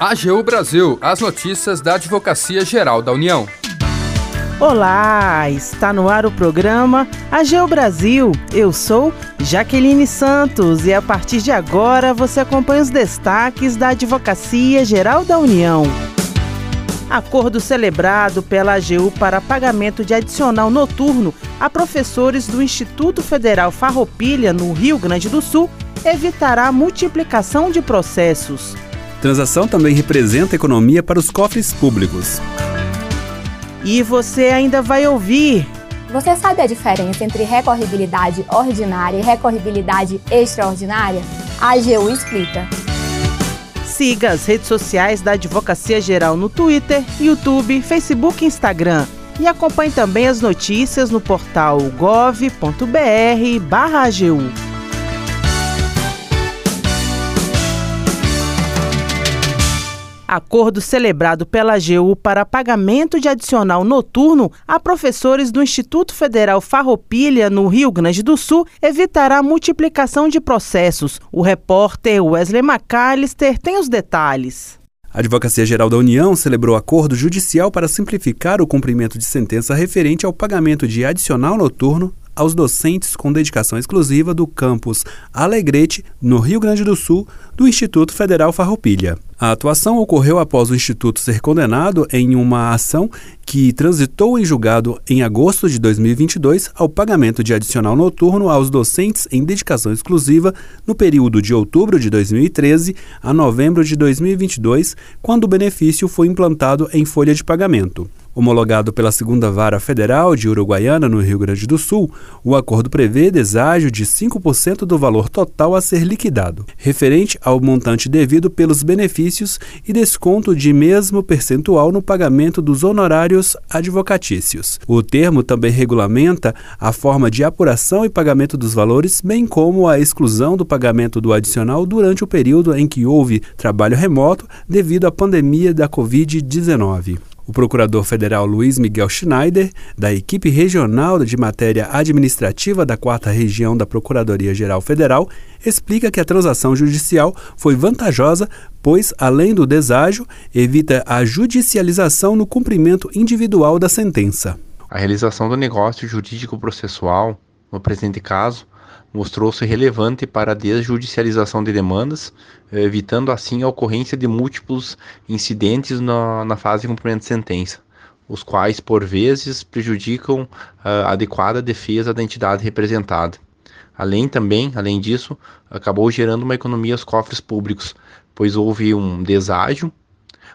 AGU Brasil, as notícias da Advocacia Geral da União. Olá, está no ar o programa AGU Brasil. Eu sou Jaqueline Santos e a partir de agora você acompanha os destaques da Advocacia Geral da União. Acordo celebrado pela AGU para pagamento de adicional noturno a professores do Instituto Federal Farroupilha, no Rio Grande do Sul, evitará a multiplicação de processos. Transação também representa economia para os cofres públicos. E você ainda vai ouvir. Você sabe a diferença entre recorribilidade ordinária e recorribilidade extraordinária? A AGU explica. Siga as redes sociais da Advocacia Geral no Twitter, YouTube, Facebook e Instagram. E acompanhe também as notícias no portal gov.br/agu. acordo celebrado pela AGU para pagamento de adicional noturno a professores do Instituto Federal Farroupilha, no Rio Grande do Sul, evitará a multiplicação de processos. O repórter Wesley McAllister tem os detalhes. A Advocacia Geral da União celebrou acordo judicial para simplificar o cumprimento de sentença referente ao pagamento de adicional noturno aos docentes com dedicação exclusiva do campus Alegrete, no Rio Grande do Sul, do Instituto Federal Farroupilha. A atuação ocorreu após o Instituto ser condenado em uma ação que transitou em julgado em agosto de 2022 ao pagamento de adicional noturno aos docentes em dedicação exclusiva no período de outubro de 2013 a novembro de 2022, quando o benefício foi implantado em folha de pagamento. Homologado pela Segunda Vara Federal de Uruguaiana, no Rio Grande do Sul, o acordo prevê deságio de 5% do valor total a ser liquidado, referente ao montante devido pelos benefícios e desconto de mesmo percentual no pagamento dos honorários advocatícios. O termo também regulamenta a forma de apuração e pagamento dos valores, bem como a exclusão do pagamento do adicional durante o período em que houve trabalho remoto devido à pandemia da Covid-19. O procurador federal Luiz Miguel Schneider, da equipe regional de matéria administrativa da 4 Região da Procuradoria-Geral Federal, explica que a transação judicial foi vantajosa, pois, além do deságio, evita a judicialização no cumprimento individual da sentença. A realização do negócio jurídico processual, no presente caso, mostrou-se relevante para a desjudicialização de demandas, eh, evitando assim a ocorrência de múltiplos incidentes na, na fase de cumprimento de sentença, os quais, por vezes, prejudicam a adequada defesa da entidade representada. Além também, além disso, acabou gerando uma economia aos cofres públicos, pois houve um deságio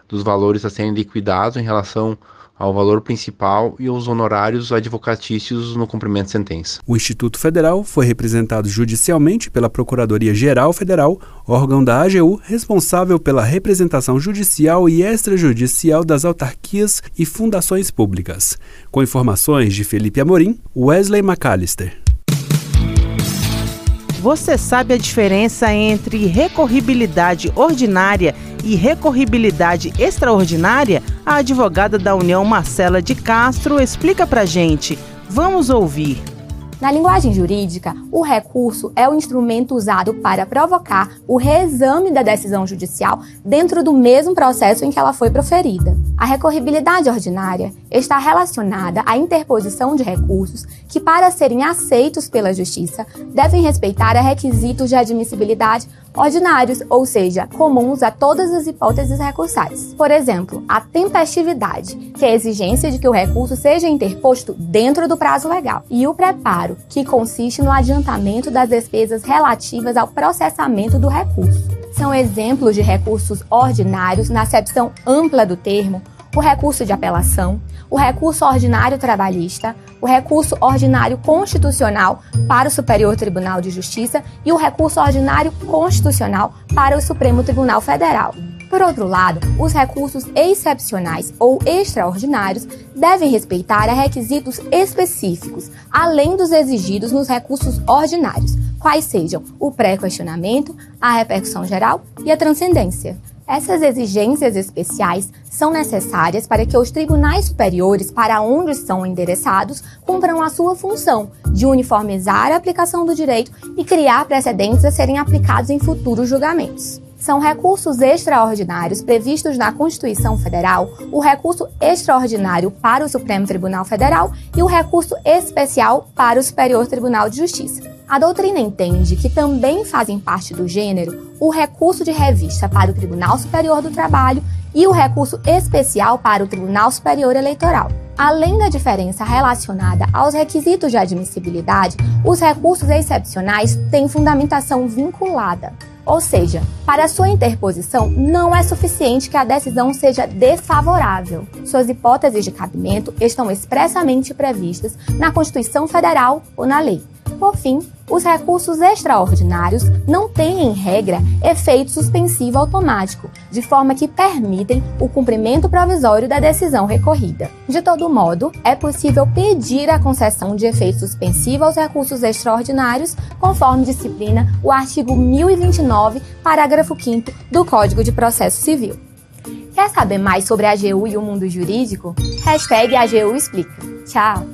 dos valores a serem liquidados em relação ao valor principal e aos honorários advocatícios no cumprimento de sentença. O Instituto Federal foi representado judicialmente pela Procuradoria-Geral Federal, órgão da AGU responsável pela representação judicial e extrajudicial das autarquias e fundações públicas. Com informações de Felipe Amorim, Wesley McAllister. Você sabe a diferença entre recorribilidade ordinária e recorribilidade extraordinária? A advogada da União, Marcela de Castro, explica pra gente. Vamos ouvir. Na linguagem jurídica, o recurso é o instrumento usado para provocar o reexame da decisão judicial dentro do mesmo processo em que ela foi proferida. A recorribilidade ordinária está relacionada à interposição de recursos que, para serem aceitos pela Justiça, devem respeitar a requisitos de admissibilidade ordinários, ou seja, comuns a todas as hipóteses recursais. Por exemplo, a tempestividade, que é a exigência de que o recurso seja interposto dentro do prazo legal, e o preparo, que consiste no adiantamento das despesas relativas ao processamento do recurso. São exemplos de recursos ordinários na acepção ampla do termo o recurso de apelação, o recurso ordinário trabalhista, o recurso ordinário constitucional para o Superior Tribunal de Justiça e o recurso ordinário constitucional para o Supremo Tribunal Federal. Por outro lado, os recursos excepcionais ou extraordinários devem respeitar requisitos específicos, além dos exigidos nos recursos ordinários, quais sejam o pré-questionamento, a repercussão geral e a transcendência. Essas exigências especiais são necessárias para que os tribunais superiores para onde são endereçados cumpram a sua função de uniformizar a aplicação do direito e criar precedentes a serem aplicados em futuros julgamentos. São recursos extraordinários previstos na Constituição Federal, o recurso extraordinário para o Supremo Tribunal Federal e o recurso especial para o Superior Tribunal de Justiça. A doutrina entende que também fazem parte do gênero o recurso de revista para o Tribunal Superior do Trabalho e o recurso especial para o Tribunal Superior Eleitoral. Além da diferença relacionada aos requisitos de admissibilidade, os recursos excepcionais têm fundamentação vinculada. Ou seja, para sua interposição, não é suficiente que a decisão seja desfavorável. Suas hipóteses de cabimento estão expressamente previstas na Constituição Federal ou na lei. Por fim, os recursos extraordinários não têm, em regra, efeito suspensivo automático, de forma que permitem o cumprimento provisório da decisão recorrida. De todo modo, é possível pedir a concessão de efeito suspensivo aos recursos extraordinários, conforme disciplina o artigo 1029, parágrafo 5 do Código de Processo Civil. Quer saber mais sobre a AGU e o mundo jurídico? Hashtag AGU Explica. Tchau!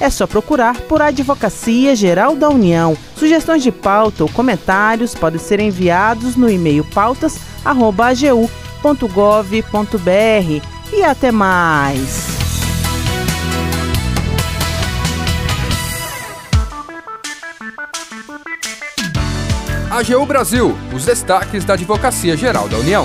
é só procurar por Advocacia Geral da União. Sugestões de pauta ou comentários podem ser enviados no e-mail pautas@agu.gov.br. E até mais. AGU Brasil, os destaques da Advocacia Geral da União.